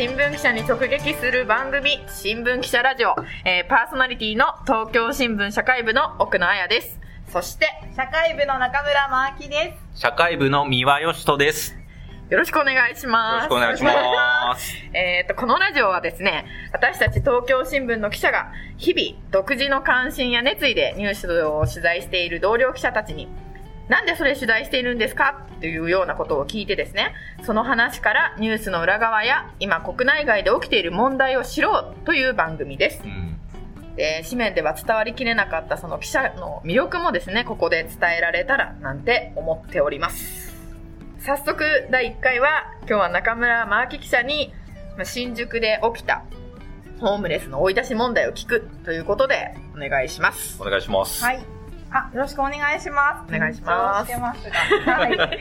新聞記者に直撃する番組、新聞記者ラジオ、えー、パーソナリティの東京新聞社会部の奥野彩です。そして、社会部の中村真明です。社会部の三輪よしとです。よろしくお願いします。よろしくお願いします。えっ、と、このラジオはですね、私たち東京新聞の記者が、日々、独自の関心や熱意でニュースを取材している同僚記者たちに、なんでそれ取材しているんですか？というようなことを聞いてですね、その話からニュースの裏側や、今国内外で起きている問題を知ろうという番組ですう。んで、紙面では伝わりきれなかったその記者の魅力もですね、ここで伝えられたらなんて思っております。早速、第1回は、今日は中村真明記者に、まあ新宿で起きた、ホームレスの追い出し問題を聞くということで、お願いします。お願いします。はい。あ、よろしくお願いします。お願いしますますが。はい。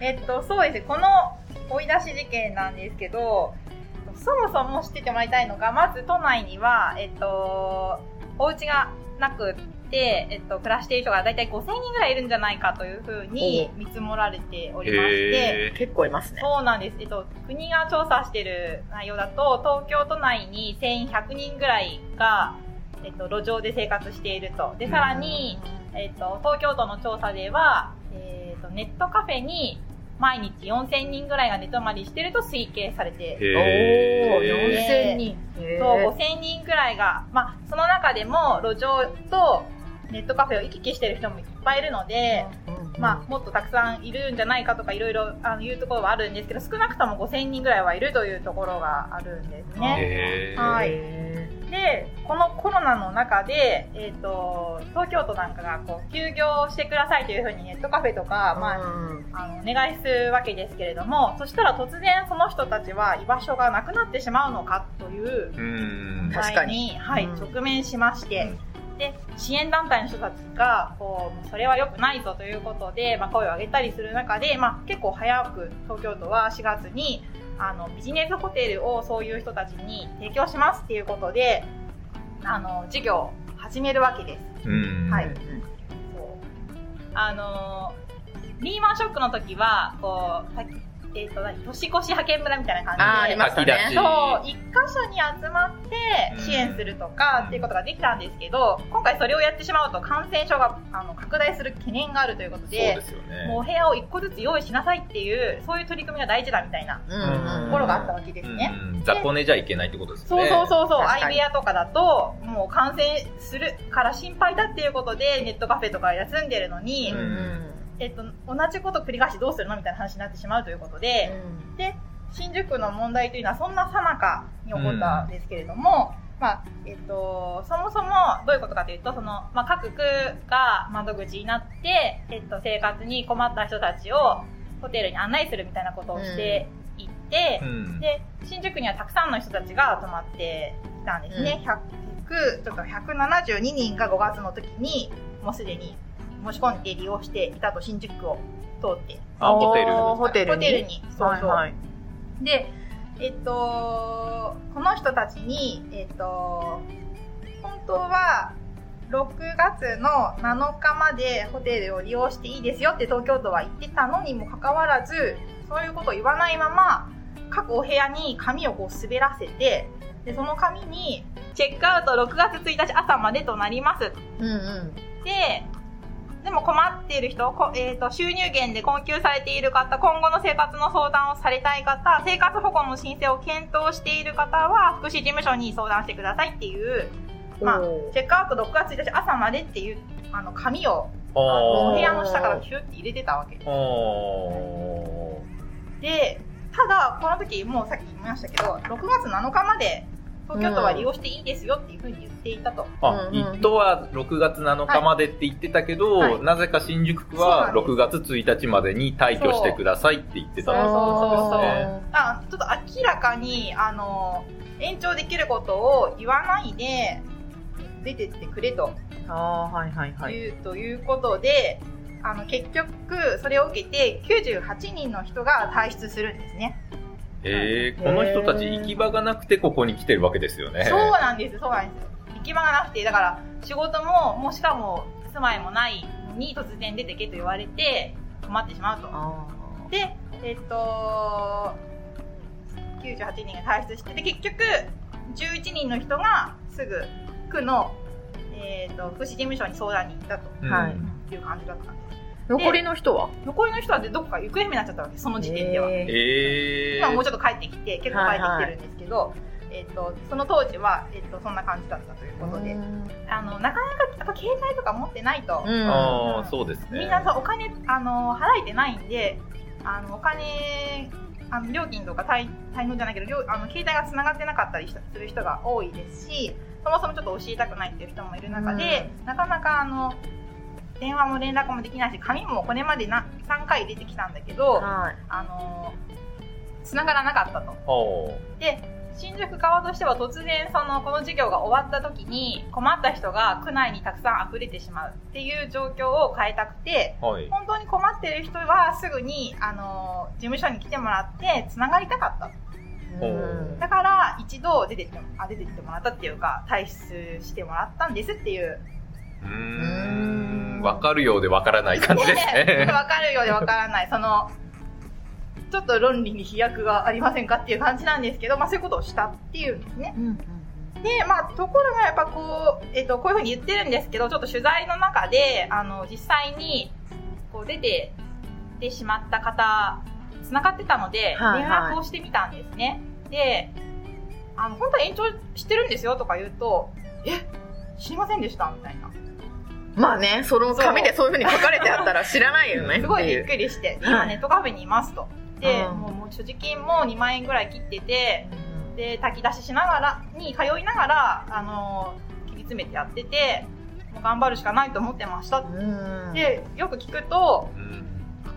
えっと、そうですね。この追い出し事件なんですけど、そもそも知っててもらいたいのが、まず都内には、えっと、お家がなくって、えっと、暮らしている人がだいたい5000人ぐらいいるんじゃないかというふうに見積もられておりまして、結構いますね。そうなんです。えっと、国が調査している内容だと、東京都内に1100人ぐらいが、えっと、路上で生活していると。で、さらに、えっと、東京都の調査では、えっと、ネットカフェに毎日4000人ぐらいが寝泊まりしていると推計されて、おー、へ4000人。そう、5000人ぐらいが、まあ、その中でも路上とネットカフェを行き来している人もいっぱいいるので、うんまあ、もっとたくさんいるんじゃないかとかいろいろあの言うところはあるんですけど少なくとも5000人ぐらいはいるというところがあるんですね。はい。へでこのコロナの中で、えー、と東京都なんかがこう休業してくださいというふうにネットカフェとか、ーまあ、うんあのお願いするわけですけれどもそしたら突然その人たちは居場所がなくなってしまうのかといううん。確か問題に、はいうん。直面しまして、で支援団体の人たちがこうそれは良くないぞということで、まあ、声を上げたりする中で、まあ、結構早く東京都は4月にあのビジネスホテルをそういう人たちに提供しますっていうことであの事業を始めるわけです。うん。はい。そう。あのリーマンショックの時はこうさえっ、と何？年越し派遣村みたいな感じで。あーありましたねそう、一箇所に集まって支援するとかっていうことができたんですけど、今回それをやってしまうと感染症があの拡大する懸念があるということそうでね。もうお部屋を一個ずつ用意しなさいっていう、そういう取り組みが大事だみたいなうん。うんところがあったわけですね。うん。雑魚寝じゃいけないってことですそうね。そうそうそう、確かに。相部屋とかだと、もう感染するから心配だっていうことで、ネットカフェとか休んでるのに、うんうんえっと、同じこと繰り返しどうするのみたいな話になってしまうということで、で新宿の問題というのはそんなさなかに起こったんですけれども、まあえっと、そもそもどういうことかというとその、まあ、各区が窓口になって、えっと、生活に困った人たちをホテルに案内するみたいなことをしていって、うん。で新宿にはたくさんの人たちが泊まってきたんですね、100ちょっと172人が5月の時にもうすでに申し込んで利用していたと新宿区を通って。あホテルホテルに？ホテルに。そうそう、はいはい。で、えっと、この人たちに、えっと、本当は6月の7日までホテルを利用していいですよって東京都は言ってたのにもかかわらず、そういうことを言わないまま、各お部屋に紙をこう滑らせて、で、その紙に、チェックアウト6月1日朝までとなりますうんうん。で、でも困っている人、こえー、と収入源で困窮されている方、今後の生活の相談をされたい方、生活保護の申請を検討している方は、福祉事務所に相談してくださいっていう、まあチェックアウト6月1日朝までっていう、あの、紙を、あのお部屋の下からヒュッて入れてたわけです。おで、ただ、この時、もうさっき言いましたけど、6月7日まで、東京都は利用していいですよっていうふうに言っていたと。あ、一等は6月7日までって言ってたけど、はい。なぜか新宿区はなんです。6月1日までに退去してくださいって言ってた。そうそうそうそうね。あちょっと明らかにあの延長できることを言わないで出てってくれと。あはいはいはい。いう,、ということであの結局それを受けて98人の人が退出するんですね。えー、この人たち行き場がなくてここに来てるわけですよね。そうなんです。そうなんです。よ行き場がなくてだから仕事ももうしかも住まいもないのに突然出てけと言われて困ってしまうと。あで、えっと、98人が退出してで結局11人の人がすぐ区の、えー、と福祉事務所に相談に行ったとうん。はい。いう感じだったんです残りの人は？残りの人はでどこか行方不明になっちゃったわけその時点では、へー。え今もうちょっと帰ってきて結構帰ってきてるんですけど、えー、とその当時は、えー、とそんな感じだったということで、あのなかなかやっぱ携帯とか持ってないと、うん。ああ、そうですね。みんなさお金あの払えてないんであのお金あの料金とか滞滞納じゃないけど料あの携帯がつながってなかったりしたする人が多いですしそもそもちょっと教えたくないっていう人もいる中で、なかなかあの電話も連絡もできないし紙もこれまでな3回出てきたんだけどはいあの繋がらなかったと。で新宿側としては突然そのこの授業が終わった時に困った人が区内にたくさん溢れてしまうっていう状況を変えたくてはい。本当に困ってる人はすぐにあの事務所に来てもらってつながりたかったうんだから一度出てってもあ出てってもらったっていうか退出してもらったんですっていううーん。わかるようでわからない感じですね。わかるようでわからないそのちょっと論理に飛躍がありませんかっていう感じなんですけど、まあ、そういうことをしたっていうんですねうんで、まあ、ところがやっぱこう、えっ、と、こういうふうに言ってるんですけど、ちょっと取材の中で、あの、実際に、こう出て、てしまった方、繋がってたので、はいはい連絡をしてみたんですね。で、あの、本当は延長してるんですよとか言うと、え、知りませんでしたみたいな。まあね、その紙でそう。いうふうに書かれてあったら知らないよね。すごいびっり。くりして、はい。今ネットカフェにいますと。で、うん。もうもう所持金も2万円ぐらい切ってて、で炊き出ししながらに通いながらあの切り詰めてやっててもう頑張るしかないと思ってました、うん、でよく聞くとうん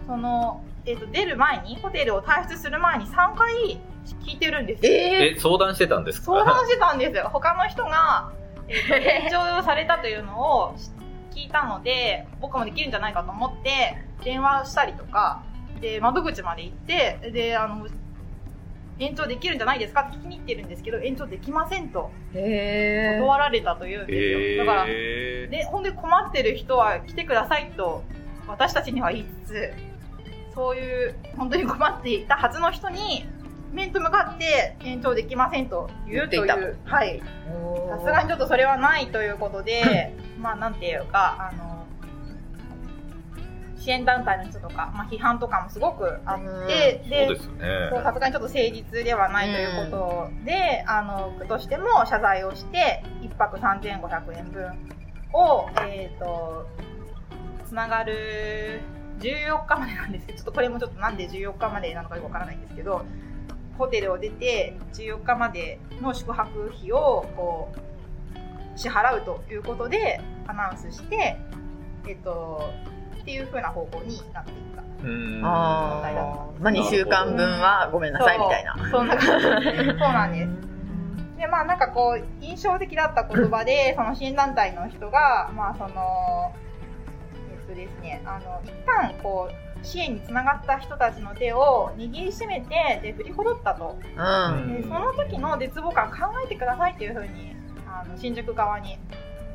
その、えー、と出る前にホテルを退出する前に3回聞いてるんですよ。ええ、相談してたんですか？相談してたんですよ。他の人が、えーと 延長されたというのを聞いたので僕もできるんじゃないかと思って電話したりとかで窓口まで行ってであの延長できるんじゃないですか？って聞きに行ってるんですけど延長できませんと断られたというんですよ。だから、えで、ほんで困ってる人は来てくださいと、私たちには言いつつ、そういう、本当に困っていたはずの人に、面と向かって延長できませんと言うとい言ってう。はい。ーさすがにちょっとそれはないということで、まあなんていうか、あの、支援団体の人とか、まあ批判とかもすごくあって、そうでさすがにちょっと誠実ではないということで、あの区としても謝罪をして1泊3500円分を、えー、とつながる14日までなんですけどちょっとこれもちょっとなんで14日までなのかよくわからないんですけどホテルを出て14日までの宿泊費をこう支払うということでアナウンスして、えっ、とっていう風な方向になっていった。うんあ問題だあ、まあ2週間分はごめんなさいみたいな。そうそんな感じそうなんです。でまあなんかこう印象的だった言葉で その支援団体の人がまあそのえっとですねあの一旦こう支援につながった人たちの手を握りしめてで振りほどったとうん。でその時の絶望感考えてくださいっていうふうにあの新宿側に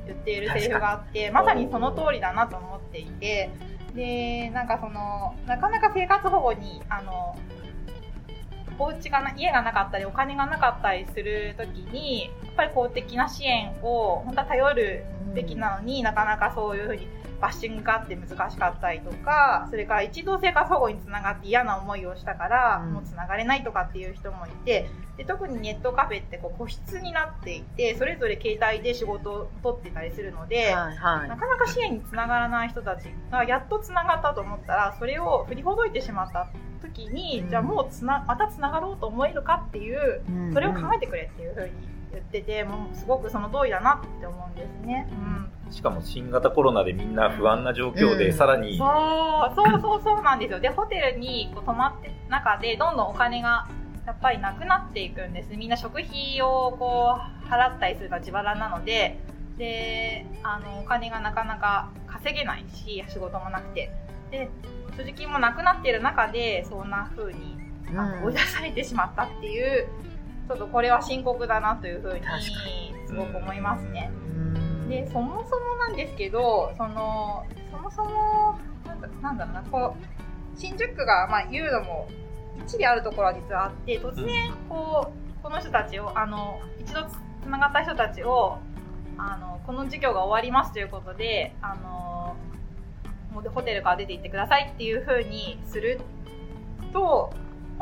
言っているセリフがあってまさにその通りだなと思っていてでなんかそのなかなか生活保護にあのお家がな家がなかったりお金がなかったりする時にやっぱり公的な支援を本当は頼るべきなのに、なかなかそういうふうにバッシングがあって難しかったりとかそれから一度生活保護につながって嫌な思いをしたから、うんもうつながれないとかっていう人もいてで特にネットカフェってこう個室になっていてそれぞれ携帯で仕事を取ってたりするので、はいはなかなか支援につながらない人たちがやっとつながったと思ったらそれを振りほどいてしまった時に、うんじゃあもうつなまたつながろうと思えるかっていうい。それを考えてくれっていうふうに言っててもうすごくその通りだなって思うんですね。うんしかも新型コロナでみんな不安な状況で、うん。さらに、そうそうそうそうなんですよ。でホテルにこう泊まってる中でどんどんお金がやっぱりなくなっていくんです。みんな食費をこう払ったりするのが自腹なので。であのお金がなかなか稼げないし仕事もなくて。で所持金もなくなっている中でそんな風にあの追い出されてしまったっていうちょっとこれは深刻だなという風に確かすごく思いますね。うんでそもそもなんですけどそのそもそもなんだなんだろうなこう新宿区がまあ言うのも一理あるところは実はあって、突然、こう、この人たちを、あの、一度つながった人たちを、あの、この授業が終わりますということで、あの、ホテルから出て行ってくださいっていう風にすると、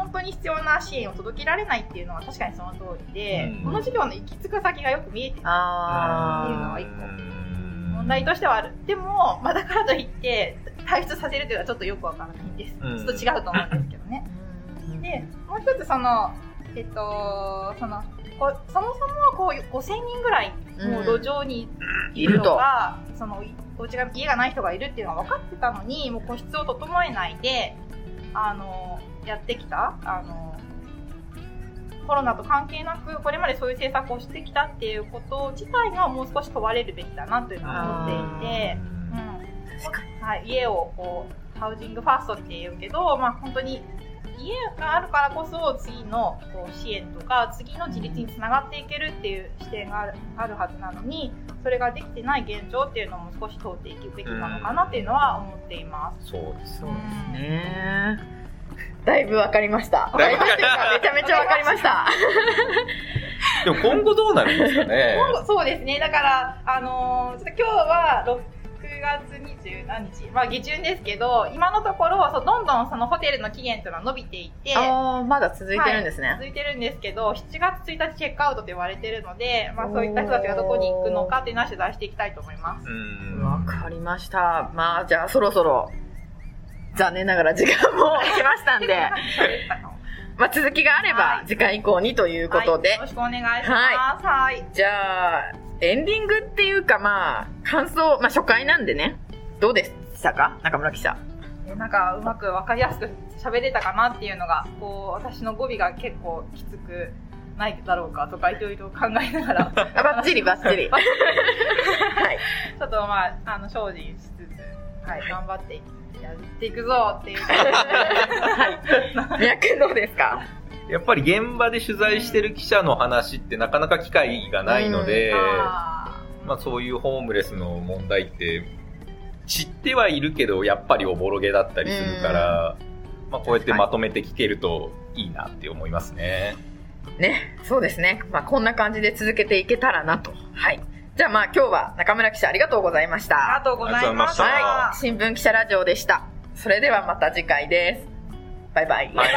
本当に必要な支援を届けられないっていうのは確かにその通りで、うんこの授業の行き着く先がよく見えてあっていうのは一個うん問題としてはある。でも、まあ、だからといって、退出させるというのはちょっとよくわからないんです。うんちょっと違うと思うんですけどね。で、もう一つその、えっと、その、そもそもこう5000人ぐらいもう路上にいるのが、そのお家が家がない人がいるっていうのは分かってたのにもう個室を整えないであのやってきたあのコロナと関係なくこれまでそういう政策をしてきたっていうこと自体がもう少し問われるべきだなというのは思っていて、うんはい、家をこうハウジングファーストって言うけど、まあ、本当に家があるからこそ次のこう支援とか次の自立につながっていけるっていう視点があるあるはずなのにそれができてない現状っていうのも少し通っていくべきなのかなっていうのは思っています。そうですそうですね。だいぶわかりました。だいぶだいぶっていうかめちゃめちゃわかりました。でも今後どうなるんですかね？今後そうですね。だから、あのーちょっと今日は6月20何日、まあ下旬ですけど、今のところ、そうどんどんそのホテルの期限というのは伸びていて、ああ、まだ続いてるんですね。続いてるんですけど、7月1日チェックアウトと言われてるので、まあそういった人たちがどこに行くのかっていうのは取材していきたいと思います。うんわかりました。まあ、じゃあそろそろ、残念ながら時間も来ましたんで、まあ続きがあればはい次回以降にということで、はいよろしくお願いします。はい。じゃあ、エンディングっていうかまあ、感想、まあ初回なんでね、どうでしたか？中村記者。えなんかうまくわかりやすく喋れたかなっていうのが、こう、私の語尾が結構きつくないだろうかとかいろいろ考えながら、あバッチリ バッチリ。はい。ちょっとまあ、あの、精進しつつ、はい、頑張ってやっていくぞっていう。はい。脈どうですか？やっぱり現場で取材してる記者の話ってなかなか機会がないので、あまあそういうホームレスの問題って知ってはいるけどやっぱりおぼろげだったりするから、まあこうやってまとめて聞けるといいなって思いますね。ね、そうですね。まあこんな感じで続けていけたらなと。はい。じゃあまあ今日は中村記者ありがとうございましーありた。がとうございました。はい。新聞記者ラジオでした。それではまた次回です。バイバイ。はい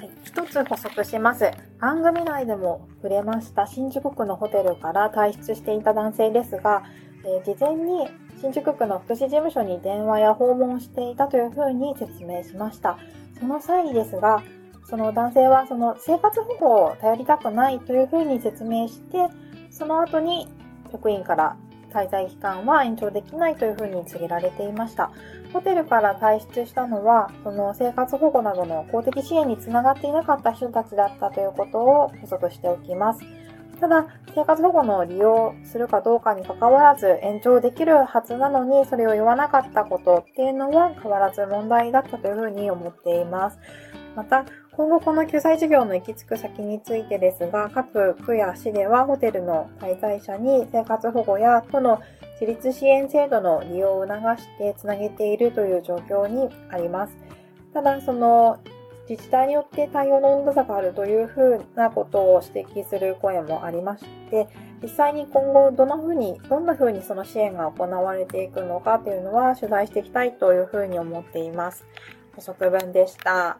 はい、一つ補足します。番組内でも触れました新宿区のホテルから退出していた男性ですが、えー事前に新宿区の福祉事務所に電話や訪問していたというふうに説明しました。その際ですが、その男性はその生活保護を頼りたくないというふうに説明して、その後に職員から滞在期間は延長できないというふうに告げられていました。ホテルから退出したのは、その生活保護などの公的支援につながっていなかった人たちだったということを補足しておきます。ただ、生活保護の利用するかどうかに関わらず延長できるはずなのに、それを言わなかったことっていうのは変わらず問題だったというふうに思っています。また、今後この救済事業の行き着く先についてですが、各区や市ではホテルの滞在者に生活保護や都の自立支援制度の利用を促してつなげているという状況にあります。ただ、その自治体によって対応の温度差があるというふうなことを指摘する声もありまして、実際に今後どんなふうに、どんなふうにその支援が行われていくのかというのは取材していきたいというふうに思っています。補足文でした。